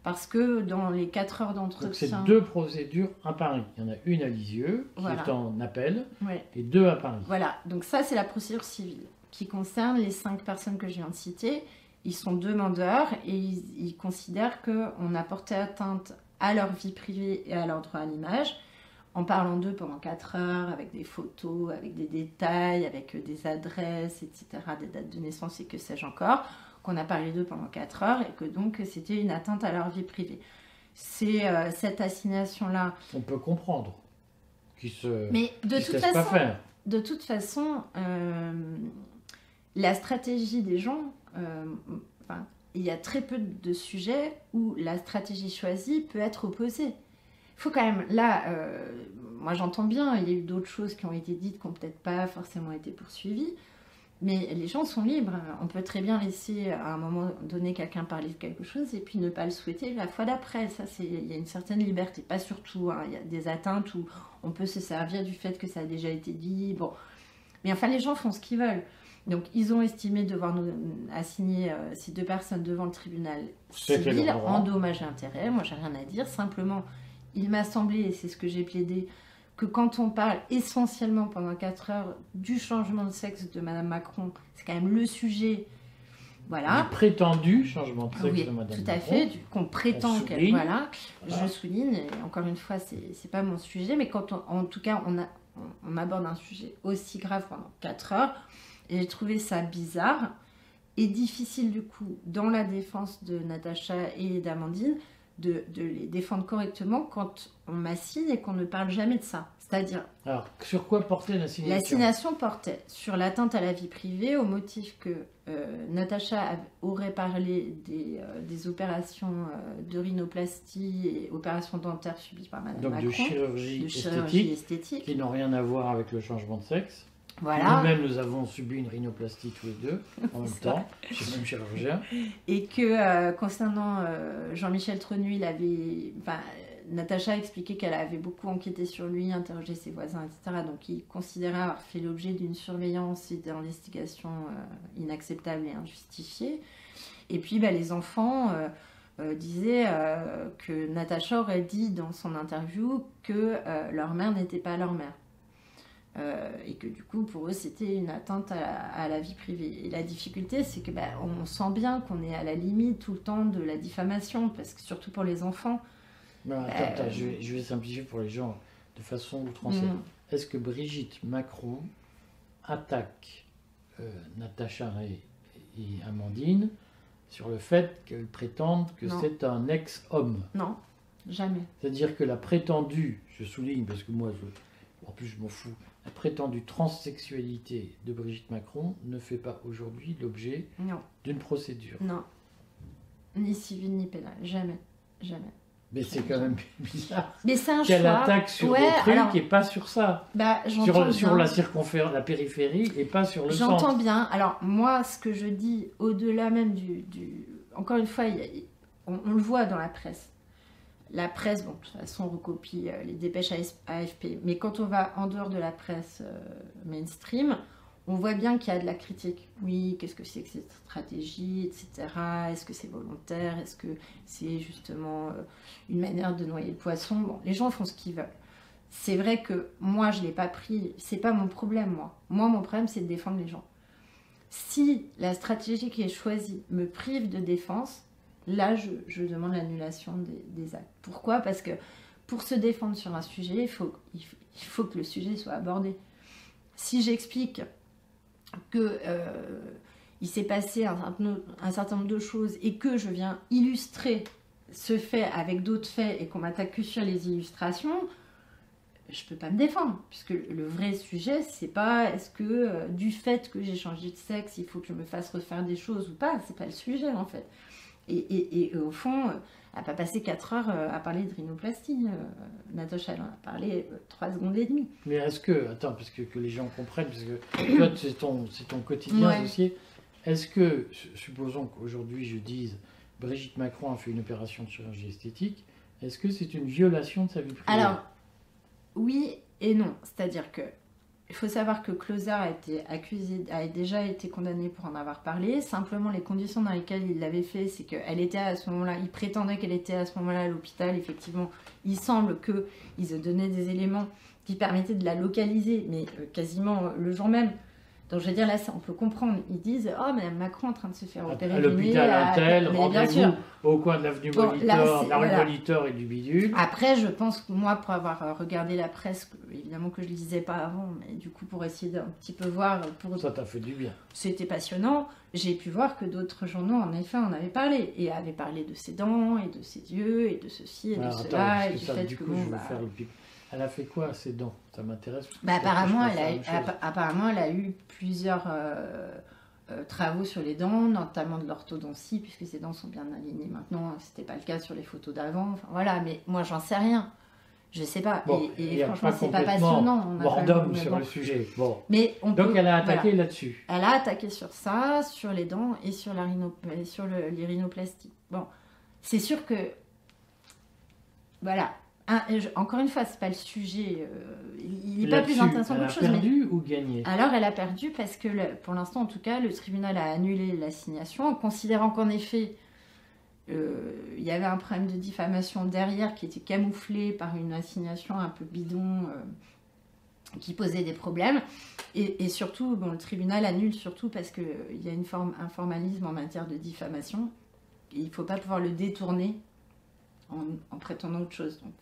Parce que dans les 4 heures Donc, c'est d'entretien. deux procédures à Paris. Il y en a une à Lisieux, qui Voilà. est en appel, Ouais. et deux à Paris. Voilà, donc ça c'est la procédure civile qui concerne les cinq personnes que je viens de citer. Ils sont demandeurs et ils, ils considèrent qu'on a porté atteinte à leur vie privée et à leur droit à l'image en parlant d'eux pendant 4 heures avec des photos, avec des détails, avec euh, des adresses, etc., des dates de naissance et que sais-je encore, qu'on a parlé d'eux pendant 4 heures et que donc c'était une atteinte à leur vie privée. C'est euh, cette assignation-là. On peut comprendre qu'ils se, Mais de toute laissent pas façon, faire. de toute façon, euh, la stratégie des gens, euh, enfin, il y a très peu de sujets où la stratégie choisie peut être opposée. Il faut quand même, là, moi j'entends bien, il y a eu d'autres choses qui ont été dites qui n'ont peut-être pas forcément été poursuivies, mais les gens sont libres. On peut très bien laisser à un moment donné quelqu'un parler de quelque chose et puis ne pas le souhaiter la fois d'après. Ça, c'est, il y a une certaine liberté, pas surtout. hein. Il y a des atteintes où on peut se servir du fait que ça a déjà été dit. Bon, mais enfin, les gens font ce qu'ils veulent. Donc, ils ont estimé devoir nous assigner euh, ces deux personnes devant le tribunal civil en dommages et intérêts. Moi, j'ai rien à dire. Simplement, il m'a semblé, et c'est ce que j'ai plaidé, que quand on parle essentiellement pendant 4 heures du changement de sexe de Madame Macron, c'est quand même le sujet. Voilà. Du prétendu changement de sexe Oui, de Madame tout à Macron. fait, qu'on prétend qu'elle. Voilà. Voilà. Je souligne, et encore une fois, c'est pas mon sujet, mais quand on- en tout cas, on, a, on, on aborde un sujet aussi grave pendant 4 heures, j'ai trouvé ça bizarre et difficile du coup, dans la défense de Natacha et d'Amandine, de, de les défendre correctement quand on m'assigne et qu'on ne parle jamais de ça. C'est-à-dire, Alors, sur quoi porter l'assignation L'assignation portait sur l'atteinte à la vie privée au motif que euh, Natacha aurait parlé des, euh, des opérations euh, de rhinoplastie et opérations dentaires subies par Madame Donc de Macron, chirurgie, de chirurgie esthétique, esthétique. qui n'ont rien à voir avec le changement de sexe. Voilà. Nous-mêmes, nous avons subi une rhinoplastie tous les deux, en même temps, chez le même chirurgien. Et que euh, concernant euh, Jean-Michel Trenu, il avait. Enfin, Natacha a expliqué qu'elle avait beaucoup enquêté sur lui, interrogé ses voisins, etc. Donc il considérait avoir fait l'objet d'une surveillance et d'investigation euh, inacceptable et injustifiée. Et puis bah, les enfants euh, disaient que Natacha aurait dit dans son interview que leur mère n'était pas leur mère. Euh, et que du coup pour eux c'était une atteinte à la, à la vie privée. Et la difficulté c'est que bah, on sent bien qu'on est à la limite tout le temps de la diffamation, parce que surtout pour les enfants. Attends, Euh, attends, je, vais, je vais simplifier pour les gens de façon outrancière. Mm. Est-ce que Brigitte Macron attaque euh, Natacha Ray et Amandine sur le fait qu'elles prétendent que c'est un ex-homme? Non, jamais. C'est-à-dire que la prétendue, je souligne parce que moi, je, en plus je m'en fous, la prétendue transsexualité de Brigitte Macron ne fait pas aujourd'hui l'objet d'une procédure. non. Ni civil ni pénal, jamais. Jamais. Mais c'est quand même bizarre Mais c'est un qu'elle attaque sur Ouais, des trucs alors, et pas sur ça. bah, j'entends Sur, sur la circonférence, la périphérie et pas sur le J'entends centre. bien. Alors, moi, ce que je dis, au-delà même du. du- Encore une fois, a- on le voit dans la presse. La presse, bon, de toute façon, on recopie euh, les dépêches AFP. Mais quand on va en dehors de la presse euh, mainstream, on voit bien qu'il y a de la critique. Oui, qu'est-ce que c'est que cette stratégie, etc. Est-ce que c'est volontaire? Est-ce que c'est justement euh, une manière de noyer le poisson? Bon, les gens font ce qu'ils veulent. C'est vrai que moi, je ne l'ai pas pris. C'est pas mon problème, moi. Moi, mon problème, c'est de défendre les gens. Si la stratégie qui est choisie me prive de défense, là, je, demande l'annulation des, actes. Pourquoi? Parce que pour se défendre sur un sujet, il faut, que le sujet soit abordé. Si j'explique que euh, il s'est passé un, certain nombre de choses et que je viens illustrer ce fait avec d'autres faits et qu'on m'attaque que sur les illustrations, je peux pas me défendre, puisque le vrai sujet, c'est pas est-ce que euh, du fait que j'ai changé de sexe, il faut que je me fasse refaire des choses ou pas, c'est pas le sujet en fait. Et, au fond, elle n'a pas passé 4 heures euh, à parler de rhinoplastie, euh, Natacha, elle en a parlé 3 secondes et demie. Mais est-ce que, attends, parce que, que les gens comprennent, parce que toi, c'est ton, ton quotidien associé, est-ce que, supposons qu'aujourd'hui je dise Brigitte Macron a fait une opération de chirurgie esthétique, est-ce que c'est une violation de sa vie privée? Alors, oui et non. C'est-à-dire que il faut savoir que Closer a été accusé, a déjà été condamné pour en avoir parlé. Simplement, les conditions dans lesquelles il l'avait fait, c'est qu'elle était à ce moment-là, il prétendait qu'elle était à ce moment-là à l'hôpital. Effectivement, il semble qu'ils donnaient des éléments qui permettaient de la localiser, mais euh, quasiment le jour même. Donc je veux dire, là, on peut comprendre. Ils disent Oh, mais Macron est en train de se faire opérer. À l'hôpital Intel, rendez-vous au coin de l'avenue bon, Molitor, la rue Molitor et du bidule. Après, je pense que moi, pour avoir euh, regardé la presse, évidemment que je ne lisais pas avant, mais du coup, pour essayer d'un petit peu voir. Pour... Ça t'a fait du bien. C'était passionnant. J'ai pu voir que d'autres journaux, en effet, en avaient parlé. Et avaient parlé de ses dents, et de ses yeux, et de ceci, et de cela, et du fait que. Coup, je bah, faire le elle a fait quoi à ses dents? Ça m'intéresse. Bah, apparemment, elle a, apparemment, elle a eu plusieurs euh, euh, travaux sur les dents, notamment de l'orthodontie, puisque ses dents sont bien alignées maintenant. C'était pas le cas sur les photos d'avant. Enfin, voilà, mais moi, j'en sais rien. Je sais pas. et, franchement, c'est pas passionnant. On sur le sujet. Bon. Mais Donc, elle a attaqué là-dessus. Elle a attaqué sur ça, sur les dents et sur, la rhino... sur le, les rhinoplasties. Bon, c'est sûr que. Voilà, ah, encore une fois, c'est pas le sujet. Euh, il n'est pas plus intéressant qu'autre chose. Elle a perdu ou gagné? Alors, elle a perdu parce que, pour l'instant, en tout cas, le tribunal a annulé l'assignation en considérant qu'en effet, euh, il y avait un problème de diffamation derrière qui était camouflé par une assignation un peu bidon euh, qui posait des problèmes. Et, surtout, bon, le tribunal annule surtout parce qu'il y a une forme, un formalisme en matière de diffamation. il ne faut pas pouvoir le détourner en, en prétendant autre chose. Donc,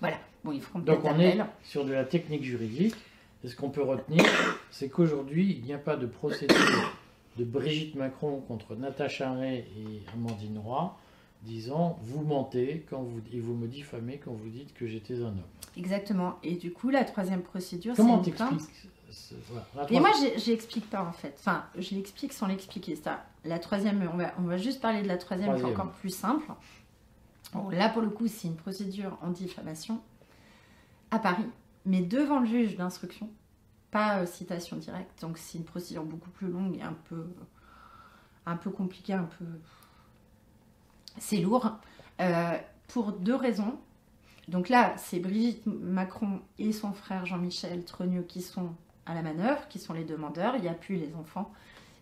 voilà. Bon, ils feront Donc on est sur de la technique juridique. Et ce qu'on peut retenir, c'est qu'aujourd'hui, il n'y a pas de procédure de Brigitte Macron contre Natacha Ray et Amandine Roy disant vous mentez quand vous, et vous me diffamez quand vous dites que j'étais un homme. Exactement. Et du coup, la troisième procédure, c'est. Comment t'expliques et moi, j'explique pas en fait. Enfin, je l'explique sans l'expliquer. Ça, la troisième, on va, on va juste parler de la troisième, qui est encore plus simple là, pour le coup, c'est une procédure en diffamation à Paris, mais devant le juge d'instruction, pas euh, citation directe. Donc, c'est une procédure beaucoup plus longue et un peu, un peu compliquée, un peu. C'est lourd. Euh, pour deux raisons. Donc là, c'est Brigitte Macron et son frère Jean-Michel Trogneux qui sont à la manœuvre, qui sont les demandeurs. Il n'y a plus les enfants.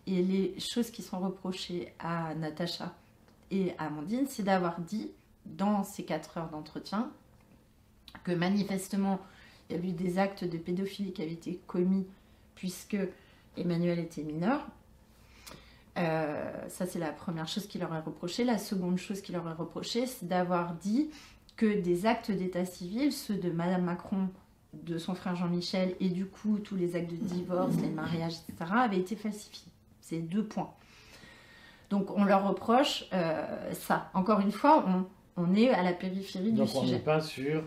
Et les choses qui sont reprochées à Natacha et à Amandine, c'est d'avoir dit dans ces quatre heures d'entretien que manifestement il y a eu des actes de pédophilie qui avaient été commis puisque Emmanuel était mineur. Euh, ça, c'est la première chose qu'il leur a reproché. La seconde chose qu'il leur a reproché, c'est d'avoir dit que des actes d'état civil, ceux de Madame Macron, de son frère Jean-Michel, et du coup tous les actes de divorce, les mariages, etc., avaient été falsifiés. C'est deux points. Donc on leur reproche euh, ça. Encore une fois, on, on est à la périphérie du sujet. Donc on n'est pas sur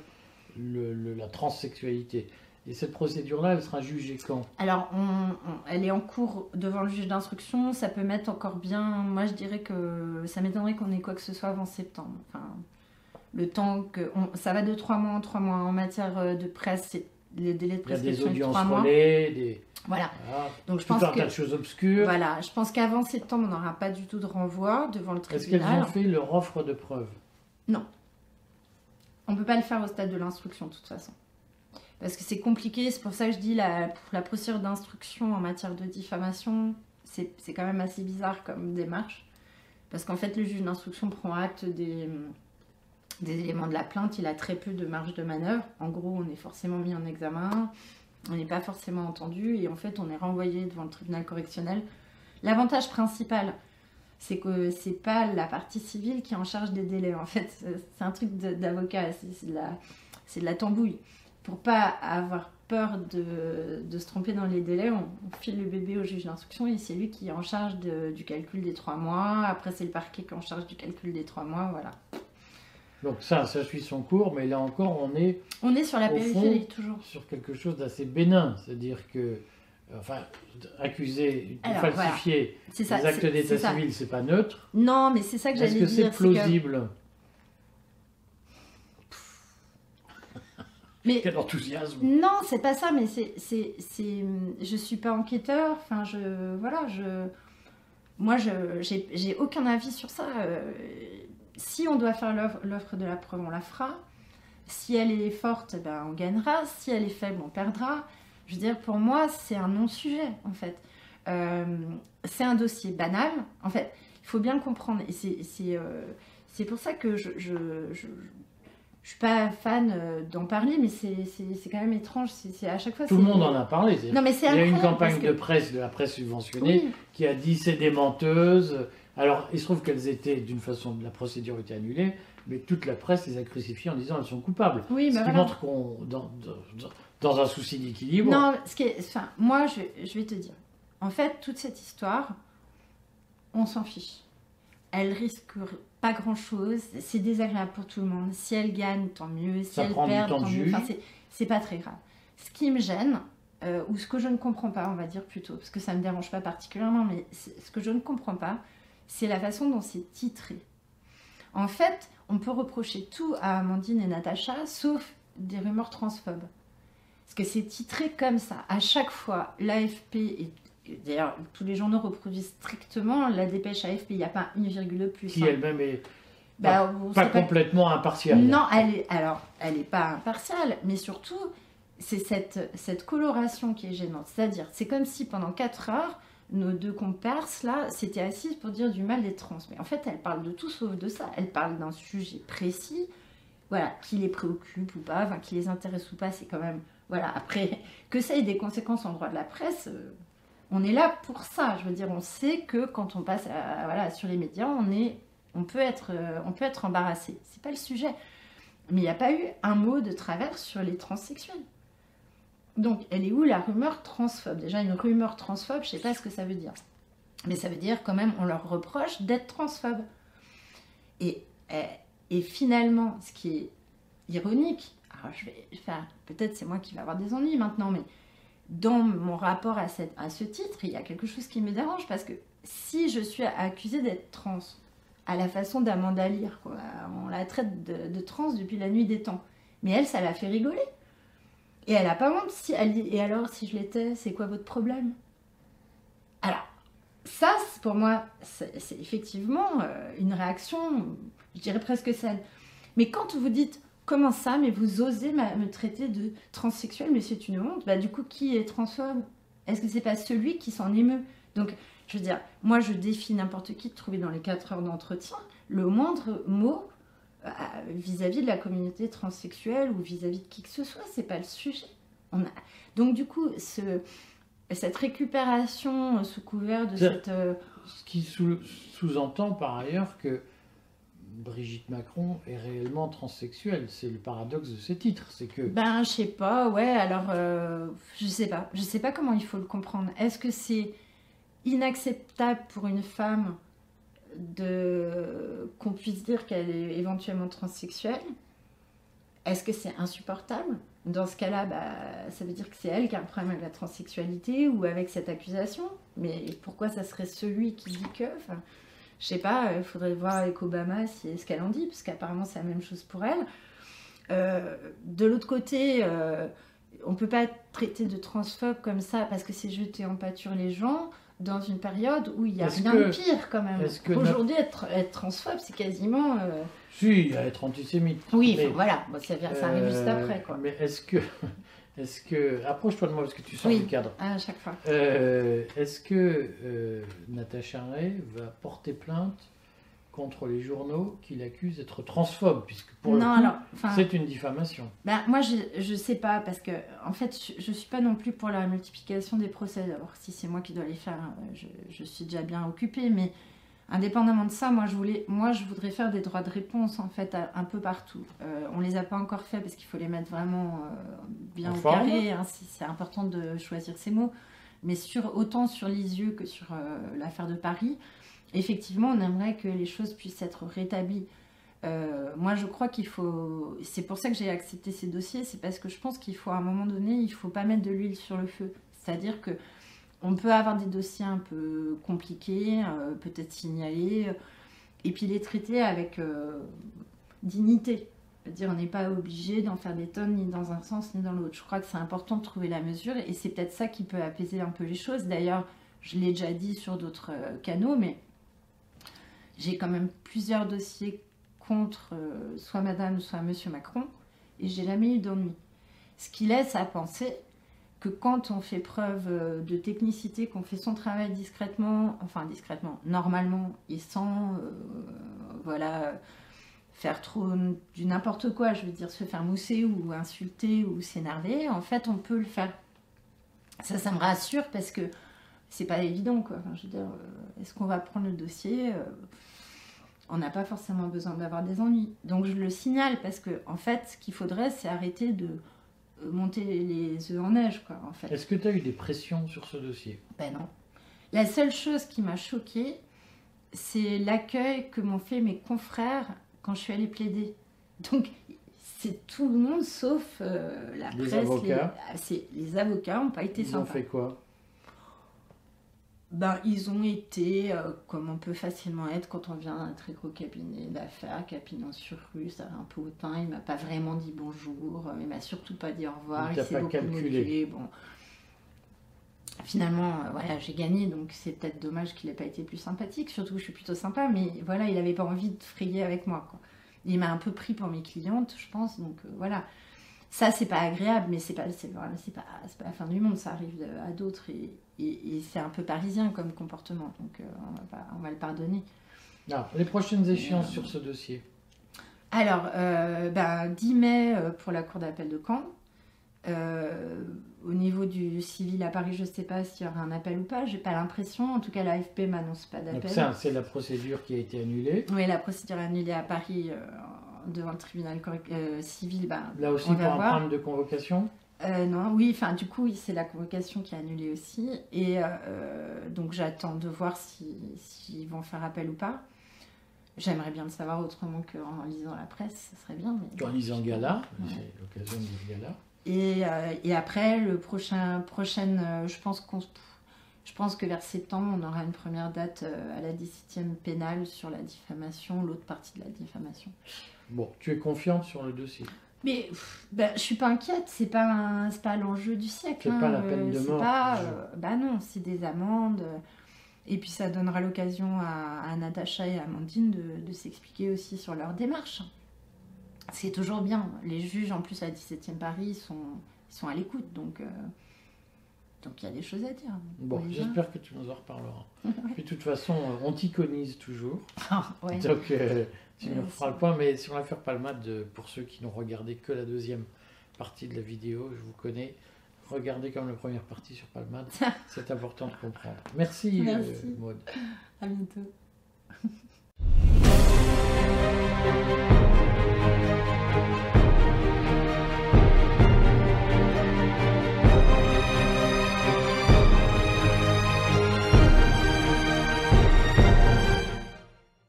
la transsexualité. Et cette procédure-là, elle sera jugée quand? Alors, elle est en cours devant le juge d'instruction. Ça peut mettre encore bien. Moi, je dirais que ça m'étonnerait qu'on ait quoi que ce soit avant septembre. Enfin, le temps que. ça va de trois mois en trois mois. En matière euh, de presse, les délais de prescription. Il y a des audiences relais, des. Voilà. Donc je pense un tas de choses obscures. Voilà, je pense qu'avant septembre, on n'aura pas du tout de renvoi devant le tribunal. Est-ce qu'elles ont fait leur offre de preuve? Non. On ne peut pas le faire au stade de l'instruction, de toute façon. Parce que c'est compliqué, c'est pour ça que je dis la, la procédure d'instruction en matière de diffamation, c'est quand même assez bizarre comme démarche. Parce qu'en fait, le juge d'instruction prend acte des, des éléments de la plainte, il a très peu de marge de manœuvre. En gros, on est forcément mis en examen, on n'est pas forcément entendu, et en fait, on est renvoyé devant le tribunal correctionnel. L'avantage principal, c'est que c'est pas la partie civile qui est en charge des délais. En fait, c'est un truc d'avocat, c'est de, la, de la tambouille. Pour pas avoir peur de, de se tromper dans les délais, on, file le bébé au juge d'instruction et c'est lui qui est en charge du calcul des trois mois. Après, c'est le parquet qui est en charge du calcul des trois mois, voilà. Donc ça, ça suit son cours, mais là encore, on est... On est sur la périphérie, toujours. Sur quelque chose d'assez bénin, c'est-à-dire que enfin, accuser de falsifier les actes d'état civil, c'est pas neutre. Non, mais c'est ça que j'allais dire. Est-ce que c'est plausible? Mais, Quel enthousiasme Non, c'est pas ça, mais c'est, c'est, c'est, je suis pas enquêteur. Enfin, je, voilà, je, moi, je, j'ai, j'ai aucun avis sur ça. Euh, si on doit faire l'offre, l'offre de la preuve, on la fera. Si elle est forte, ben, on gagnera. Si elle est faible, on perdra. Je veux dire, pour moi, c'est un non-sujet, en fait. Euh, c'est un dossier banal. En fait, il faut bien le comprendre. Et c'est, c'est, euh, c'est pour ça que je, je, je, je suis pas fan euh, d'en parler, mais c'est, c'est, quand même étrange. C'est, à chaque fois. Tout le monde en a parlé. Non, mais c'est Il y a une campagne de presse, de la presse subventionnée, qui a dit c'est des menteuses. Alors, il se trouve qu'elles étaient, d'une façon, la procédure était annulée, mais toute la presse les a crucifiées en disant elles sont coupables. Oui, ce qui montre qu'on, dans, dans un souci d'équilibre. Non, ce qui est, enfin, moi, je, je, vais te dire. En fait, toute cette histoire, on s'en fiche. Elle risque pas grand-chose. C'est désagréable pour tout le monde. Si elle gagne, tant mieux. Si elle perd, tant mieux. Enfin, c'est pas très grave. Ce qui me gêne, euh, ou ce que je ne comprends pas, on va dire plutôt, parce que ça ne me dérange pas particulièrement, mais ce que je ne comprends pas, c'est la façon dont c'est titré. En fait, on peut reprocher tout à Amandine et Natacha, sauf des rumeurs transphobes. Parce que c'est titré comme ça. À chaque fois, l'AFP, et d'ailleurs tous les journaux reproduisent strictement la dépêche AFP, il n'y a pas une virgule plus. Qui hein. elle-même est bah, pas, complètement impartiale. Non, elle est, alors, elle n'est pas impartiale, mais surtout, c'est cette, cette coloration qui est gênante. C'est-à-dire, c'est comme si pendant 4 heures, nos deux compères, là, s'étaient assises pour dire du mal des trans. Mais en fait, elle parle de tout sauf de ça. Elle parle d'un sujet précis, voilà, qui les préoccupe ou pas, enfin, qui les intéresse ou pas, c'est quand même voilà, après, que ça ait des conséquences en droit de la presse, euh, on est là pour ça. Je veux dire, on sait que quand on passe voilà, sur les médias, on, est, on, peut être, euh, on peut être embarrassé. C'est pas le sujet. Mais il n'y a pas eu un mot de travers sur les transsexuels. Donc, elle est où la rumeur transphobe? Déjà, une rumeur transphobe, je sais pas ce que ça veut dire. Mais ça veut dire quand même, on leur reproche d'être transphobe. Et, et finalement, ce qui est ironique, faire, peut-être c'est moi qui vais avoir des ennuis maintenant, mais dans mon rapport à, ce titre, il y a quelque chose qui me dérange parce que si je suis accusée d'être trans, à la façon d'Amanda Lear, on la traite de, trans depuis la nuit des temps, mais elle, ça l'a fait rigoler. Et elle a pas honte si elle dit, et alors si je l'étais, c'est quoi votre problème? Alors, ça, pour moi, c'est effectivement euh, une réaction, je dirais presque saine. Mais quand vous dites, Comment ça Mais vous osez me traiter de transsexuel, mais c'est une honte. Bah, du coup, qui est transphobe? Est-ce que c'est pas celui qui s'en émeut? Donc, je veux dire, moi, je défie n'importe qui de trouver dans les 4 heures d'entretien le moindre mot euh, vis-à-vis de la communauté transsexuelle ou vis-à-vis de qui que ce soit. C'est pas le sujet. On a... Donc, du coup, ce... cette récupération sous couvert de cette. Euh, ce qui sous-entend par ailleurs que Brigitte Macron est réellement transsexuelle. C'est le paradoxe de ce titre, c'est que. Ben, je sais pas, ouais. Alors, euh, je sais pas, je sais pas comment il faut le comprendre. Est-ce que c'est inacceptable pour une femme de qu'on puisse dire qu'elle est éventuellement transsexuelle? Est-ce que c'est insupportable? Dans ce cas-là, bah, ça veut dire que c'est elle qui a un problème avec la transsexualité ou avec cette accusation. Mais pourquoi ça serait celui qui dit que je sais pas, il faudrait voir avec Obama si, ce qu'elle en dit, parce qu'apparemment c'est la même chose pour elle. Euh, de l'autre côté, euh, on peut pas traité de transphobe comme ça parce que c'est jeter en pâture les gens dans une période où il y a rien de pire quand même. Aujourd'hui, être, être, transphobe, c'est quasiment. Euh... Si, être antisémite. Oui, voilà, ça, ça, arrive juste euh, après. Quoi. Mais est-ce que est-ce que. Approche-toi de moi parce que tu sors du cadre. à chaque fois. Euh, est-ce que euh, Natacha Ray va porter plainte contre les journaux qui l'accusent d'être transphobe? Puisque pour non, le coup, c'est une diffamation. Ben, moi, je ne sais pas parce que, en fait, je ne suis pas non plus pour la multiplication des procès. Alors, si c'est moi qui dois les faire, je, je suis déjà bien occupée. Mais Indépendamment de ça, moi je, voulais, moi je voudrais faire des droits de réponse en fait un peu partout. Euh, on les a pas encore fait parce qu'il faut les mettre vraiment euh, bien au carré. Hein, c'est important de choisir ses mots. Mais sur, autant sur Lisieux que sur euh, l'affaire de Paris, effectivement, on aimerait que les choses puissent être rétablies. moi, je crois qu'il faut. C'est pour ça que j'ai accepté ces dossiers. C'est parce que je pense qu'il faut à un moment donné, il faut pas mettre de l'huile sur le feu. C'est-à-dire que on peut avoir des dossiers un peu compliqués, euh, peut-être signalés, euh, et puis les traiter avec euh, dignité. on n'est pas obligé d'en faire des tonnes ni dans un sens ni dans l'autre. Je crois que c'est important de trouver la mesure et c'est peut-être ça qui peut apaiser un peu les choses. D'ailleurs, je l'ai déjà dit sur d'autres canaux, mais j'ai quand même plusieurs dossiers contre soit Madame, soit Monsieur Macron et j'ai jamais eu d'ennui. Ce qui laisse à penser que quand on fait preuve euh, de technicité, qu'on fait son travail discrètement, enfin discrètement, normalement, et sans, euh, voilà, faire trop du n'importe quoi, je veux dire se faire mousser ou insulter ou s'énerver, en fait, on peut le faire. Ça, ça me rassure parce que c'est pas évident, quoi. je veux dire, euh, est-ce qu'on va prendre le dossier on n'a pas forcément besoin d'avoir des ennuis. Donc je le signale parce que en fait, ce qu'il faudrait, c'est arrêter de monter les œufs en neige, quoi, en fait. Est-ce que tu as eu des pressions sur ce dossier? Ben non. La seule chose qui m'a choquée, c'est l'accueil que m'ont fait mes confrères quand je suis allée plaider. Donc, c'est tout le monde sauf euh, la les presse. Avocats. Les, ah, les avocats n'ont pas été Ils ont fait quoi? Ben, ils ont été, euh, comme on peut facilement être quand on vient d'un très gros cabinet d'affaires, cabinet sur rue, ça va un peu hautain, il m'a pas vraiment dit bonjour, euh, il m'a surtout pas dit au revoir, il, s'est beaucoup calculé. Bon. Finalement, euh, voilà, j'ai gagné, donc c'est peut-être dommage qu'il n'ait pas été plus sympathique, surtout que je suis plutôt sympa, mais voilà, il n'avait pas envie de frayer avec moi. Quoi. Il m'a un peu pris pour mes clientes, je pense, donc voilà. Ça, c'est pas agréable, mais c'est pas, c'est, pas, pas la fin du monde, ça arrive à d'autres et, et, c'est un peu parisien comme comportement, donc euh, on, va on, va le pardonner. Ah, les prochaines échéances sur ce dossier Alors, euh, ben, 10 mai euh, pour la Cour d'appel de Caen. au niveau du civil à Paris, je ne sais pas s'il y aura un appel ou pas. J'ai pas l'impression. En tout cas, l'AFP m'annonce pas d'appel. ça, c'est la procédure qui a été annulée. Oui, la procédure annulée à Paris devant le tribunal civil. Ben, Là aussi, pour un problème de convocation euh, non, oui, enfin du coup, c'est la convocation qui est annulée aussi. Et euh, donc j'attends de voir s'ils si, vont faire appel ou pas. J'aimerais bien le savoir autrement qu'en lisant la presse, ce serait bien. Mais... En lisant Gala, c'est l'occasion de lire Gala. Et, euh, et, après, le prochain, prochaine, je pense qu'on je pense que vers septembre, on aura une première date à la 17e pénale sur la diffamation, l'autre partie de la diffamation. Bon, tu es confiante sur le dossier mais ben, je suis pas inquiète, c'est pas, pas l'enjeu du siècle. C'est pas la hein, peine de mort. Pas, euh, bah non, c'est des amendes. Et puis ça donnera l'occasion à, à, Natacha et à Amandine de, de s'expliquer aussi sur leur démarche. C'est toujours bien. Les juges, en plus, à 17e Paris, sont, ils sont à l'écoute. Donc, euh, donc il y a des choses à dire. Bon, j'espère que tu nous en reparleras. Puis de toute façon, on t'iconise toujours. Ah, donc euh, tu nous referas le point. Mais sur l'affaire Palmade, pour ceux qui n'ont regardé que la deuxième partie de la vidéo, je vous connais. Regardez comme la première partie sur Palmade. C'est important de comprendre. Merci, euh. Maud. À bientôt.